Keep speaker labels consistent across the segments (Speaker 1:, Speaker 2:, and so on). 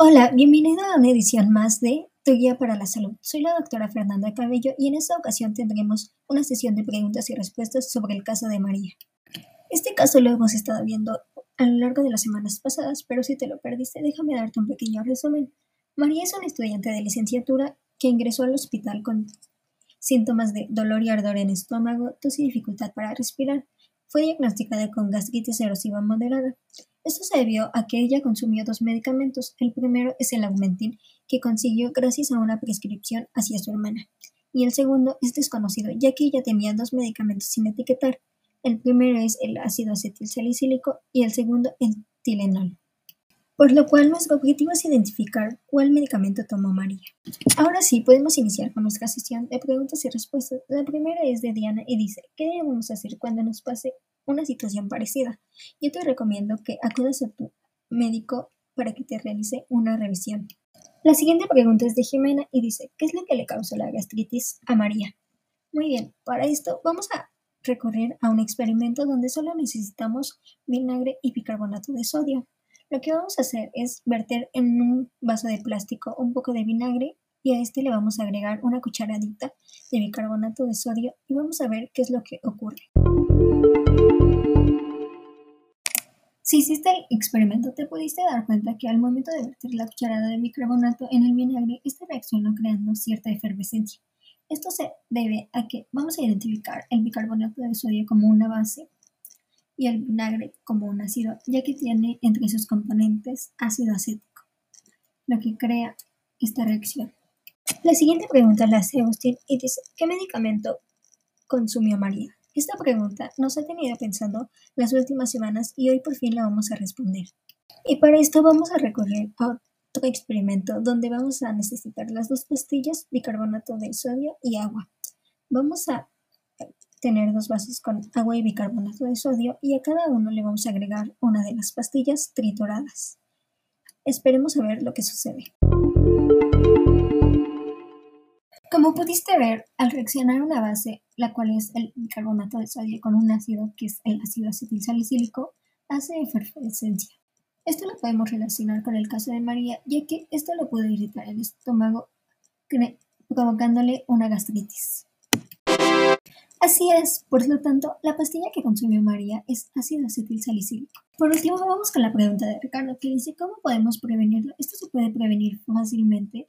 Speaker 1: Hola, bienvenido a una edición más de Tu Guía para la Salud. Soy la doctora Fernanda Cabello y en esta ocasión tendremos una sesión de preguntas y respuestas sobre el caso de María. Este caso lo hemos estado viendo a lo largo de las semanas pasadas, pero si te lo perdiste, déjame darte un pequeño resumen. María es una estudiante de licenciatura que ingresó al hospital con síntomas de dolor y ardor en estómago, tos y dificultad para respirar. Fue diagnosticada con gastritis erosiva moderada. Esto se debió a que ella consumió dos medicamentos. El primero es el Augmentin, que consiguió gracias a una prescripción hacia su hermana. Y el segundo es desconocido, ya que ella tenía dos medicamentos sin etiquetar. El primero es el ácido acetilsalicílico y el segundo el Tilenol. Por lo cual nuestro objetivo es identificar cuál medicamento tomó María. Ahora sí, podemos iniciar con nuestra sesión de preguntas y respuestas. La primera es de Diana y dice, ¿qué debemos hacer cuando nos pase una situación parecida, yo te recomiendo que acudas a tu médico para que te realice una revisión. La siguiente pregunta es de Jimena y dice, ¿qué es lo que le causó la gastritis a María? Muy bien, para esto vamos a recorrer a un experimento donde solo necesitamos vinagre y bicarbonato de sodio. Lo que vamos a hacer es verter en un vaso de plástico un poco de vinagre y a este le vamos a agregar una cucharadita de bicarbonato de sodio y vamos a ver qué es lo que ocurre. Si hiciste el experimento, te pudiste dar cuenta que al momento de verter la cucharada de bicarbonato en el vinagre, esta reaccionó creando cierta efervescencia. Esto se debe a que vamos a identificar el bicarbonato de sodio como una base y el vinagre como un ácido, ya que tiene entre sus componentes ácido acético, lo que crea esta reacción. La siguiente pregunta la hace Agustín y dice, ¿qué medicamento consumió María? Esta pregunta nos ha tenido pensando las últimas semanas y hoy por fin la vamos a responder. Y para esto vamos a recorrer a otro experimento donde vamos a necesitar las dos pastillas, bicarbonato de sodio y agua. Vamos a tener dos vasos con agua y bicarbonato de sodio y a cada uno le vamos a agregar una de las pastillas trituradas. Esperemos a ver lo que sucede. Como pudiste ver, al reaccionar una base, la cual es el bicarbonato de sodio con un ácido que es el ácido acetilsalicílico, hace efervescencia. Esto lo podemos relacionar con el caso de María, ya que esto lo puede irritar el estómago, provocándole una gastritis. Así es, por lo tanto, la pastilla que consumió María es ácido acetilsalicílico. Por último, vamos con la pregunta de Ricardo, que dice, ¿cómo podemos prevenirlo? Esto se puede prevenir fácilmente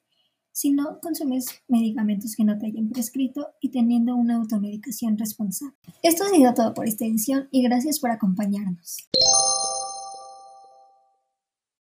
Speaker 1: si no consumes medicamentos que no te hayan prescrito y teniendo una automedicación responsable. Esto ha sido todo por esta edición y gracias por acompañarnos.